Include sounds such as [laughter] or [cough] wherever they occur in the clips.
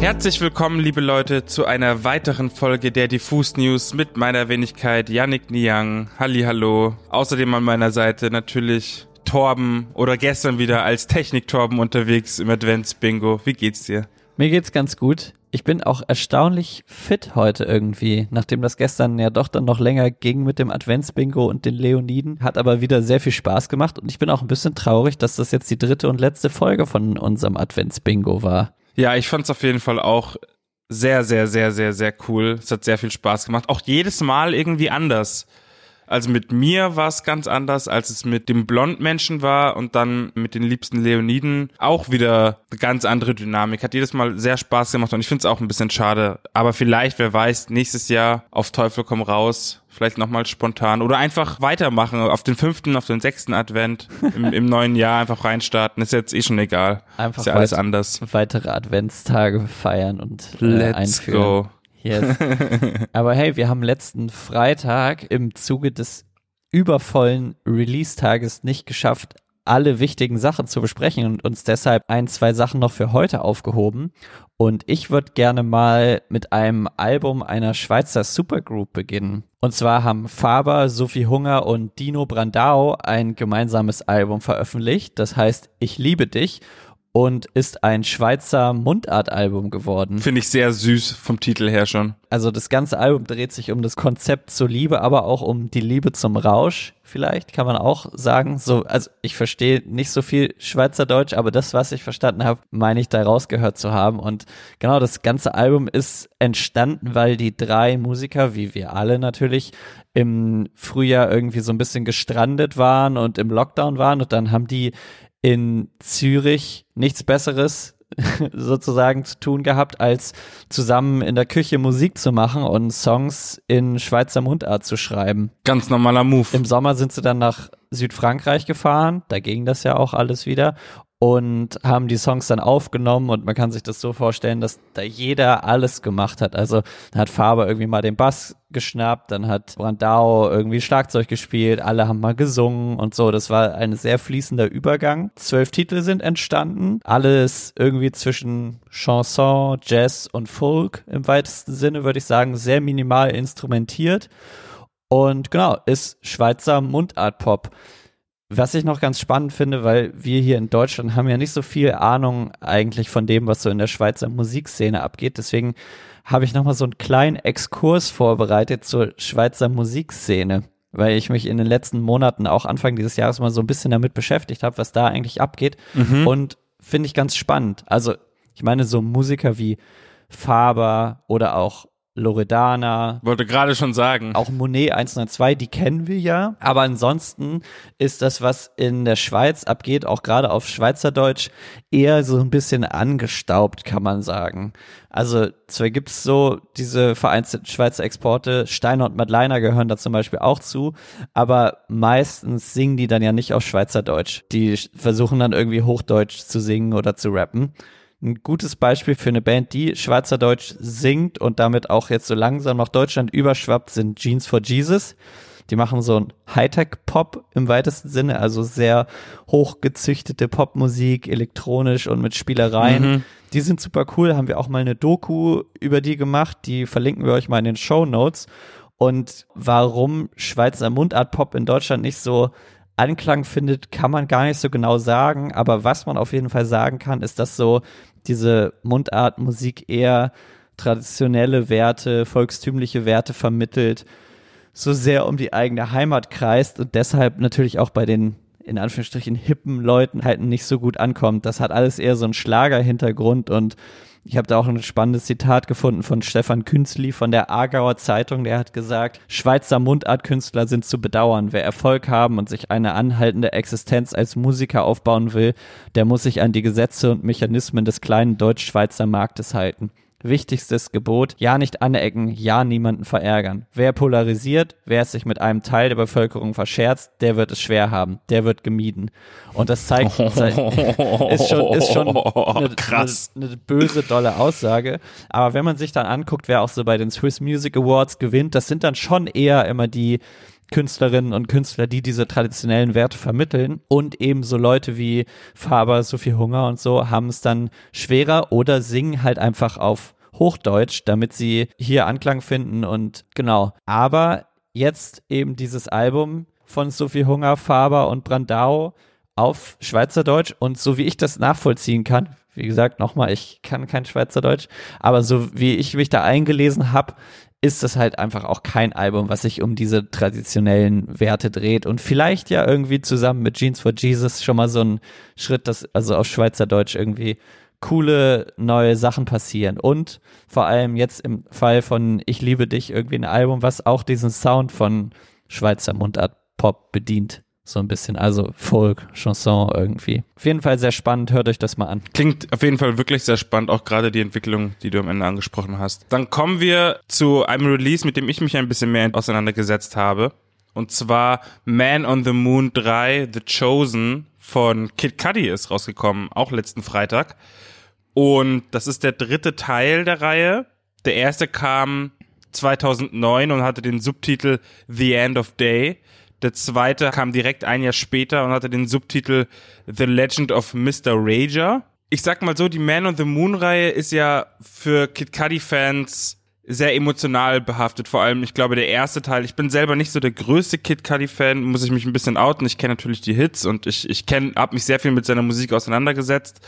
Herzlich willkommen, liebe Leute, zu einer weiteren Folge der Diffus News mit meiner Wenigkeit Yannick Niang. Halli, hallo. Außerdem an meiner Seite natürlich Torben oder gestern wieder als Technik-Torben unterwegs im Advents-Bingo. Wie geht's dir? Mir geht's ganz gut. Ich bin auch erstaunlich fit heute irgendwie, nachdem das gestern ja doch dann noch länger ging mit dem Advents-Bingo und den Leoniden. Hat aber wieder sehr viel Spaß gemacht und ich bin auch ein bisschen traurig, dass das jetzt die dritte und letzte Folge von unserem Advents-Bingo war. Ja, ich fand's auf jeden Fall auch sehr, sehr, sehr, sehr, sehr cool. Es hat sehr viel Spaß gemacht. Auch jedes Mal irgendwie anders. Also mit mir war es ganz anders, als es mit dem Blondmenschen war und dann mit den liebsten Leoniden auch wieder eine ganz andere Dynamik. Hat jedes Mal sehr Spaß gemacht und ich finde es auch ein bisschen schade. Aber vielleicht, wer weiß, nächstes Jahr auf Teufel komm raus, vielleicht nochmal spontan oder einfach weitermachen auf den fünften, auf den sechsten Advent im, im neuen Jahr einfach reinstarten. Ist jetzt eh schon egal. Einfach Ist ja alles anders. weitere Adventstage feiern und äh, Let's einführen. go. Yes. [laughs] Aber hey, wir haben letzten Freitag im Zuge des übervollen Release-Tages nicht geschafft, alle wichtigen Sachen zu besprechen und uns deshalb ein, zwei Sachen noch für heute aufgehoben. Und ich würde gerne mal mit einem Album einer Schweizer Supergroup beginnen. Und zwar haben Faber, Sophie Hunger und Dino Brandao ein gemeinsames Album veröffentlicht. Das heißt Ich liebe dich und ist ein Schweizer Mundartalbum geworden. Finde ich sehr süß vom Titel her schon. Also das ganze Album dreht sich um das Konzept zur Liebe, aber auch um die Liebe zum Rausch, vielleicht kann man auch sagen. So, also ich verstehe nicht so viel Schweizerdeutsch, aber das, was ich verstanden habe, meine ich da rausgehört zu haben. Und genau, das ganze Album ist entstanden, weil die drei Musiker, wie wir alle natürlich, im Frühjahr irgendwie so ein bisschen gestrandet waren und im Lockdown waren und dann haben die in Zürich nichts Besseres [laughs] sozusagen zu tun gehabt, als zusammen in der Küche Musik zu machen und Songs in Schweizer Mundart zu schreiben. Ganz normaler Move. Im Sommer sind sie dann nach Südfrankreich gefahren, da ging das ja auch alles wieder und haben die Songs dann aufgenommen und man kann sich das so vorstellen, dass da jeder alles gemacht hat. Also dann hat Faber irgendwie mal den Bass geschnappt, dann hat Brandau irgendwie Schlagzeug gespielt, alle haben mal gesungen und so. Das war ein sehr fließender Übergang. Zwölf Titel sind entstanden, alles irgendwie zwischen Chanson, Jazz und Folk im weitesten Sinne, würde ich sagen, sehr minimal instrumentiert. Und genau, ist Schweizer Mundart-Pop. Was ich noch ganz spannend finde, weil wir hier in Deutschland haben ja nicht so viel Ahnung eigentlich von dem, was so in der Schweizer Musikszene abgeht. Deswegen habe ich nochmal so einen kleinen Exkurs vorbereitet zur Schweizer Musikszene, weil ich mich in den letzten Monaten auch Anfang dieses Jahres mal so ein bisschen damit beschäftigt habe, was da eigentlich abgeht. Mhm. Und finde ich ganz spannend. Also ich meine, so Musiker wie Faber oder auch Loredana, Wollte gerade schon sagen. auch Monet 102, die kennen wir ja. Aber ansonsten ist das, was in der Schweiz abgeht, auch gerade auf Schweizerdeutsch, eher so ein bisschen angestaubt, kann man sagen. Also zwar gibt's so diese vereinzelten Schweizer Exporte, Steiner und Madleiner gehören da zum Beispiel auch zu, aber meistens singen die dann ja nicht auf Schweizerdeutsch. Die versuchen dann irgendwie Hochdeutsch zu singen oder zu rappen ein gutes Beispiel für eine Band, die Schweizerdeutsch singt und damit auch jetzt so langsam nach Deutschland überschwappt, sind Jeans for Jesus. Die machen so ein Hightech-Pop im weitesten Sinne, also sehr hochgezüchtete Popmusik, elektronisch und mit Spielereien. Mhm. Die sind super cool, haben wir auch mal eine Doku über die gemacht, die verlinken wir euch mal in den Show Notes. Und warum Schweizer Mundart-Pop in Deutschland nicht so Anklang findet, kann man gar nicht so genau sagen. Aber was man auf jeden Fall sagen kann, ist, dass so diese Mundartmusik eher traditionelle Werte, volkstümliche Werte vermittelt, so sehr um die eigene Heimat kreist und deshalb natürlich auch bei den in Anführungsstrichen hippen Leuten halt nicht so gut ankommt. Das hat alles eher so einen Schlagerhintergrund und ich habe da auch ein spannendes Zitat gefunden von Stefan Künzli von der Aargauer Zeitung. Der hat gesagt, Schweizer Mundartkünstler sind zu bedauern. Wer Erfolg haben und sich eine anhaltende Existenz als Musiker aufbauen will, der muss sich an die Gesetze und Mechanismen des kleinen deutsch-schweizer Marktes halten. Wichtigstes Gebot, ja nicht anecken, ja niemanden verärgern. Wer polarisiert, wer es sich mit einem Teil der Bevölkerung verscherzt, der wird es schwer haben, der wird gemieden. Und das zeigt, [laughs] ist schon, ist schon [laughs] eine, Krass. Eine, eine böse, dolle Aussage. Aber wenn man sich dann anguckt, wer auch so bei den Swiss Music Awards gewinnt, das sind dann schon eher immer die, Künstlerinnen und Künstler, die diese traditionellen Werte vermitteln und eben so Leute wie Faber, Sophie Hunger und so haben es dann schwerer oder singen halt einfach auf Hochdeutsch, damit sie hier Anklang finden und genau. Aber jetzt eben dieses Album von Sophie Hunger, Faber und Brandau auf Schweizerdeutsch und so wie ich das nachvollziehen kann, wie gesagt, nochmal, ich kann kein Schweizerdeutsch, aber so wie ich mich da eingelesen habe, ist das halt einfach auch kein Album, was sich um diese traditionellen Werte dreht und vielleicht ja irgendwie zusammen mit Jeans for Jesus schon mal so ein Schritt, dass also auf Schweizerdeutsch irgendwie coole neue Sachen passieren und vor allem jetzt im Fall von Ich liebe dich irgendwie ein Album, was auch diesen Sound von Schweizer Mundart Pop bedient. So ein bisschen, also Folk, Chanson irgendwie. Auf jeden Fall sehr spannend, hört euch das mal an. Klingt auf jeden Fall wirklich sehr spannend, auch gerade die Entwicklung, die du am Ende angesprochen hast. Dann kommen wir zu einem Release, mit dem ich mich ein bisschen mehr auseinandergesetzt habe. Und zwar Man on the Moon 3, The Chosen von Kid Cudi ist rausgekommen, auch letzten Freitag. Und das ist der dritte Teil der Reihe. Der erste kam 2009 und hatte den Subtitel The End of Day. Der zweite kam direkt ein Jahr später und hatte den Subtitel The Legend of Mr. Rager. Ich sag mal so, die Man on the Moon Reihe ist ja für Kid Cudi Fans sehr emotional behaftet. Vor allem, ich glaube, der erste Teil. Ich bin selber nicht so der größte Kid Cudi Fan, muss ich mich ein bisschen outen. Ich kenne natürlich die Hits und ich ich kenne, habe mich sehr viel mit seiner Musik auseinandergesetzt.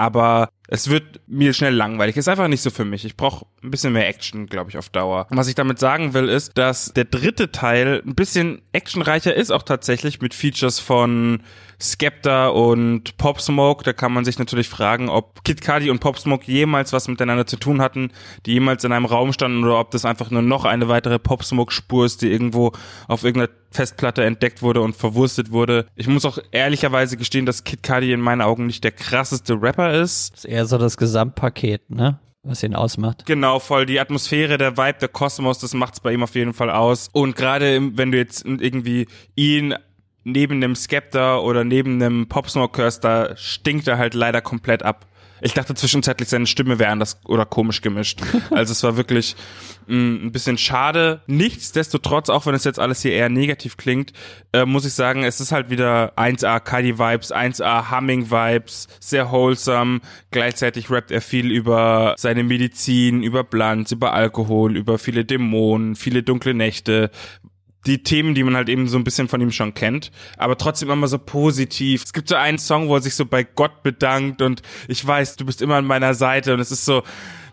Aber es wird mir schnell langweilig. Ist einfach nicht so für mich. Ich brauche ein bisschen mehr Action, glaube ich, auf Dauer. Und was ich damit sagen will, ist, dass der dritte Teil ein bisschen actionreicher ist, auch tatsächlich mit Features von Skepta und Pop Smoke. Da kann man sich natürlich fragen, ob Kid Cudi und Pop Smoke jemals was miteinander zu tun hatten, die jemals in einem Raum standen oder ob das einfach nur noch eine weitere Pop Smoke Spur ist, die irgendwo auf irgendeiner Festplatte entdeckt wurde und verwurstet wurde. Ich muss auch ehrlicherweise gestehen, dass Kid Cudi in meinen Augen nicht der krasseste Rapper ist. Das ist eher so das Gesamtpaket, ne? was ihn ausmacht. Genau, voll die Atmosphäre, der Vibe, der Kosmos, das macht's bei ihm auf jeden Fall aus. Und gerade wenn du jetzt irgendwie ihn neben einem Skepta oder neben einem Pop Smoke da stinkt er halt leider komplett ab. Ich dachte zwischenzeitlich, seine Stimme wäre anders oder komisch gemischt. [laughs] Also es war wirklich mh, mm, ein bisschen schade. Nichtsdestotrotz, auch wenn es jetzt alles hier eher negativ klingt, äh, muss ich sagen, es ist halt wieder 1A Kadi Vibes, 1A Humming Vibes, sehr wholesome. Gleichzeitig rappt er viel über seine Medizin, über Blanz, über Alkohol, über viele Dämonen, viele dunkle Nächte, die Themen, die man halt eben so ein bisschen von ihm schon kennt, aber trotzdem immer so positiv. Es gibt so einen Song, wo er sich so bei Gott bedankt und ich weiß, du bist immer an meiner Seite und es ist so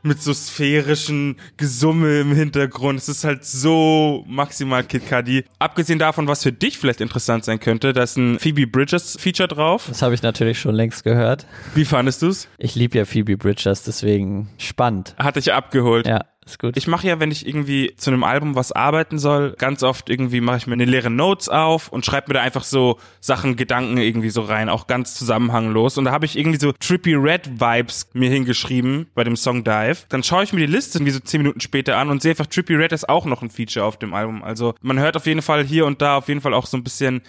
mit so sphärischen Gesumme im Hintergrund. Es ist halt so maximal Kid Cudi. Abgesehen davon, was für dich vielleicht interessant sein könnte, da ist ein Phoebe Bridges Feature drauf. Das habe ich natürlich schon längst gehört. Wie fandest du's? Ich liebe ja Phoebe Bridges, deswegen spannend. Hat dich abgeholt. Ja. Ist gut. Ich mache ja, wenn ich irgendwie zu einem Album was arbeiten soll, ganz oft irgendwie mache ich mir eine leere Notes auf und schreibe mir da einfach so Sachen, Gedanken irgendwie so rein, auch ganz zusammenhanglos. Und da habe ich irgendwie so Trippy Red Vibes mir hingeschrieben bei dem Song Dive. Dann schaue ich mir die Liste irgendwie so zehn Minuten später an und sehe einfach Trippy Red ist auch noch ein Feature auf dem Album. Also man hört auf jeden Fall hier und da auf jeden Fall auch so ein bisschen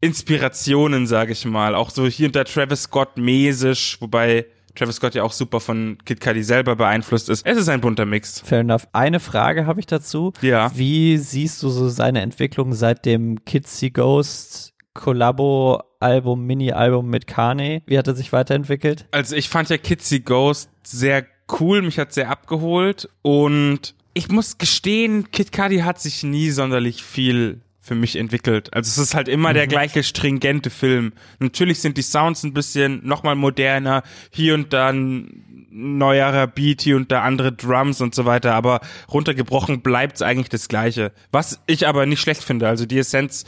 Inspirationen, sage ich mal. Auch so hier und da Travis Scott mäßig, wobei Travis Scott ja auch super von Kid Cudi selber beeinflusst ist. Es ist ein bunter Mix. Fair enough. Eine Frage habe ich dazu. Ja. Wie siehst du so seine Entwicklung seit dem Kids See Ghost Collabo Album, Mini-Album mit Kanye? Wie hat er sich weiterentwickelt? Also ich fand ja Kids See Ghost sehr cool, mich hat sehr abgeholt und ich muss gestehen, Kid Cudi hat sich nie sonderlich viel für mich entwickelt. Also es ist halt immer mhm. der gleiche stringente Film. Natürlich sind die Sounds ein bisschen nochmal moderner, hier und dann neuerer Beat, hier und da andere Drums und so weiter, aber runtergebrochen bleibt es eigentlich das gleiche. Was ich aber nicht schlecht finde, also die Essenz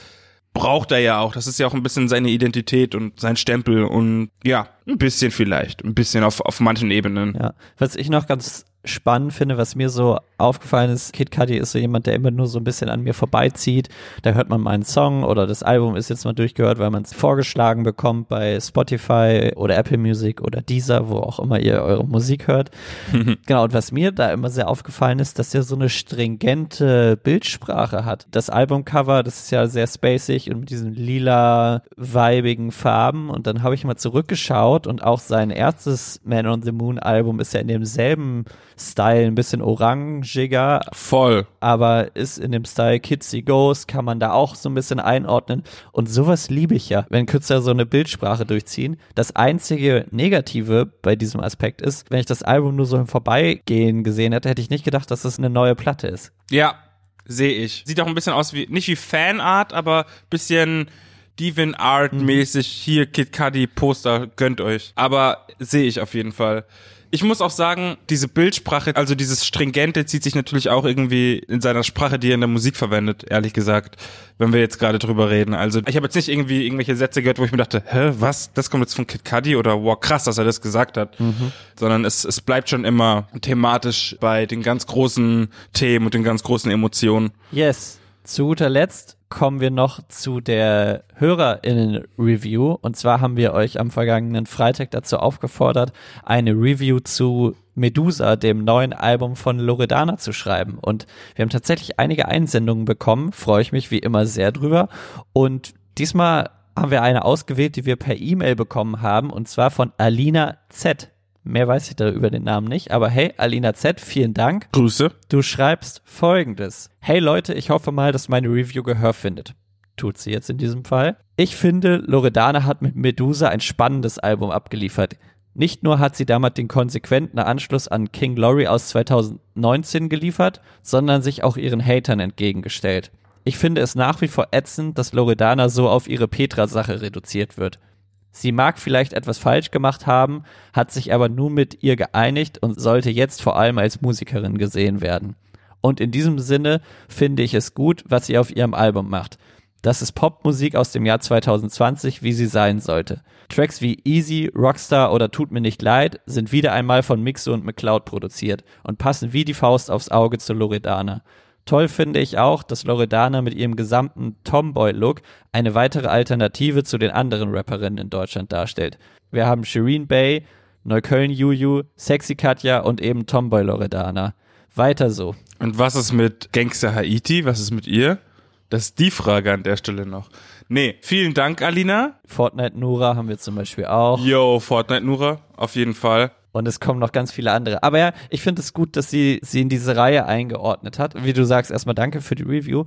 braucht er ja auch. Das ist ja auch ein bisschen seine Identität und sein Stempel und ja, ein bisschen vielleicht, ein bisschen auf, auf manchen Ebenen. Ja, was ich noch ganz spannend finde, was mir so aufgefallen ist, Kid Cudi ist so jemand, der immer nur so ein bisschen an mir vorbeizieht. Da hört man mal einen Song oder das Album ist jetzt mal durchgehört, weil man es vorgeschlagen bekommt bei Spotify oder Apple Music oder Deezer, wo auch immer ihr eure Musik hört. [laughs] genau, und was mir da immer sehr aufgefallen ist, dass er so eine stringente Bildsprache hat. Das Albumcover, das ist ja sehr spacig und mit diesen lila, weibigen Farben. Und dann habe ich mal zurückgeschaut und auch sein erstes Man on the Moon Album ist ja in demselben Style ein bisschen orangiger. Voll. Aber ist in dem Style See Ghost, kann man da auch so ein bisschen einordnen. Und sowas liebe ich ja, wenn Künstler so eine Bildsprache durchziehen. Das einzige Negative bei diesem Aspekt ist, wenn ich das Album nur so im Vorbeigehen gesehen hätte, hätte ich nicht gedacht, dass das eine neue Platte ist. Ja, sehe ich. Sieht auch ein bisschen aus wie, nicht wie Fanart, aber bisschen Devin Art mäßig. Hier Kid Cudi Poster, gönnt euch. Aber sehe ich auf jeden Fall. Ich muss auch sagen, diese Bildsprache, also dieses Stringente zieht sich natürlich auch irgendwie in seiner Sprache, die er in der Musik verwendet, ehrlich gesagt, wenn wir jetzt gerade drüber reden. Also ich habe jetzt nicht irgendwie irgendwelche Sätze gehört, wo ich mir dachte, hä, was, das kommt jetzt von Kid Cudi oder wow, krass, dass er das gesagt hat. Sondern es, es bleibt schon immer thematisch bei den ganz großen Themen und den ganz großen Emotionen. Yes. Zu guter Letzt kommen wir noch zu der HörerInnen-Review. Und zwar haben wir euch am vergangenen Freitag dazu aufgefordert, eine Review zu Medusa, dem neuen Album von Loredana, zu schreiben. Und wir haben tatsächlich einige Einsendungen bekommen. Freue ich mich wie immer sehr drüber. Und diesmal haben wir eine ausgewählt, die wir per E-Mail bekommen haben. Und zwar von Alina Z. Mehr weiß ich da über den Namen nicht, aber hey, Alina Z, vielen Dank. Grüße. Du schreibst folgendes. Hey Leute, ich hoffe mal, dass meine Review Gehör findet. Tut sie jetzt in diesem Fall. Ich finde, Loredana hat mit Medusa ein spannendes Album abgeliefert. Nicht nur hat sie damit den konsequenten Anschluss an King Glory aus 2019 geliefert, sondern sich auch ihren Hatern entgegengestellt. Ich finde es nach wie vor ätzend, dass Loredana so auf ihre Petra-Sache reduziert wird. Sie mag vielleicht etwas falsch gemacht haben, hat sich aber nun mit ihr geeinigt und sollte jetzt vor allem als Musikerin gesehen werden. Und in diesem Sinne finde ich es gut, was sie auf ihrem Album macht. Das ist Popmusik aus dem Jahr 2020, wie sie sein sollte. Tracks wie Easy, Rockstar oder Tut mir nicht leid sind wieder einmal von Mixo und McCloud produziert und passen wie die Faust aufs Auge zu Loredana. Toll finde ich auch, dass Loredana mit ihrem gesamten Tomboy-Look eine weitere Alternative zu den anderen Rapperinnen in Deutschland darstellt. Wir haben Shireen Bay, Neukölln Juju, Sexy Katja und eben Tomboy Loredana. Weiter so. Und was ist mit Gangster Haiti? Was ist mit ihr? Das ist die Frage an der Stelle noch. Nee, vielen Dank, Alina. Fortnite Nura haben wir zum Beispiel auch. Yo, Fortnite Nura, auf jeden Fall. Und es kommen noch ganz viele andere. Aber ja, ich finde es gut, dass sie sie in diese Reihe eingeordnet hat. Wie du sagst, erstmal danke für die Review.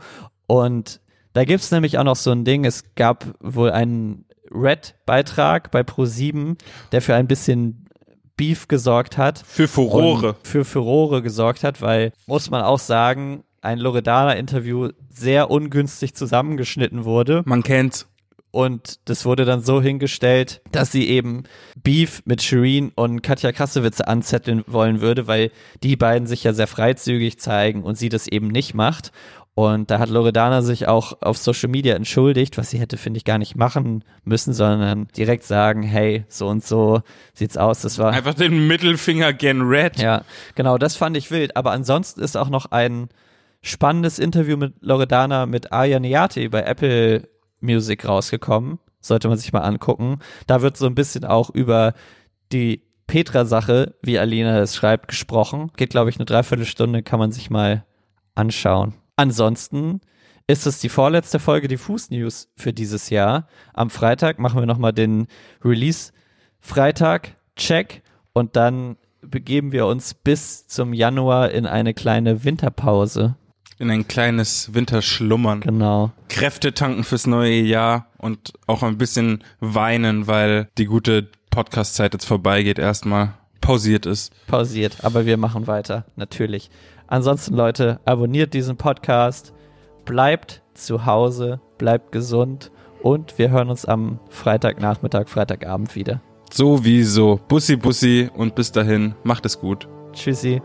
Und da gibt's nämlich auch noch so ein Ding. Es gab wohl einen Red-Beitrag bei Pro7, der für ein bisschen Beef gesorgt hat. Für Furore. Für Furore gesorgt hat, weil, muss man auch sagen, ein Loredana-Interview sehr ungünstig zusammengeschnitten wurde. Man kennt's. Und das wurde dann so hingestellt, dass sie eben Beef mit Shireen und Katja Krassewitze anzetteln wollen würde, weil die beiden sich ja sehr freizügig zeigen und sie das eben nicht macht. Und da hat Loredana sich auch auf Social Media entschuldigt, was sie hätte, finde ich, gar nicht machen müssen, sondern direkt sagen, hey, so und so sieht's aus. Das war Einfach den Mittelfinger gen Red. ja, genau, das fand ich wild. Aber ansonsten ist auch noch ein spannendes Interview mit Loredana mit Arya Neati bei Apple Music rausgekommen. Sollte man sich mal angucken. Da wird so ein bisschen auch über die Petra-Sache, wie Alina es schreibt, gesprochen. Geht, glaube ich, eine Dreiviertelstunde, kann man sich mal anschauen. Ansonsten ist es die vorletzte Folge Diffus News für dieses Jahr. Am Freitag machen wir nochmal den Release Freitag Check und dann begeben wir uns bis zum Januar in eine kleine Winterpause. In ein kleines Winterschlummern. Genau. Kräfte tanken fürs neue Jahr und auch ein bisschen weinen, weil die gute Podcast-Zeit jetzt vorbeigeht erstmal. Pausiert ist. Pausiert, aber wir machen weiter, natürlich. Ansonsten, Leute, abonniert diesen Podcast, bleibt zu Hause, bleibt gesund und wir hören uns am Freitagnachmittag, Freitagabend wieder. Sowieso. Bussi, Bussi und bis dahin, macht es gut. Tschüssi.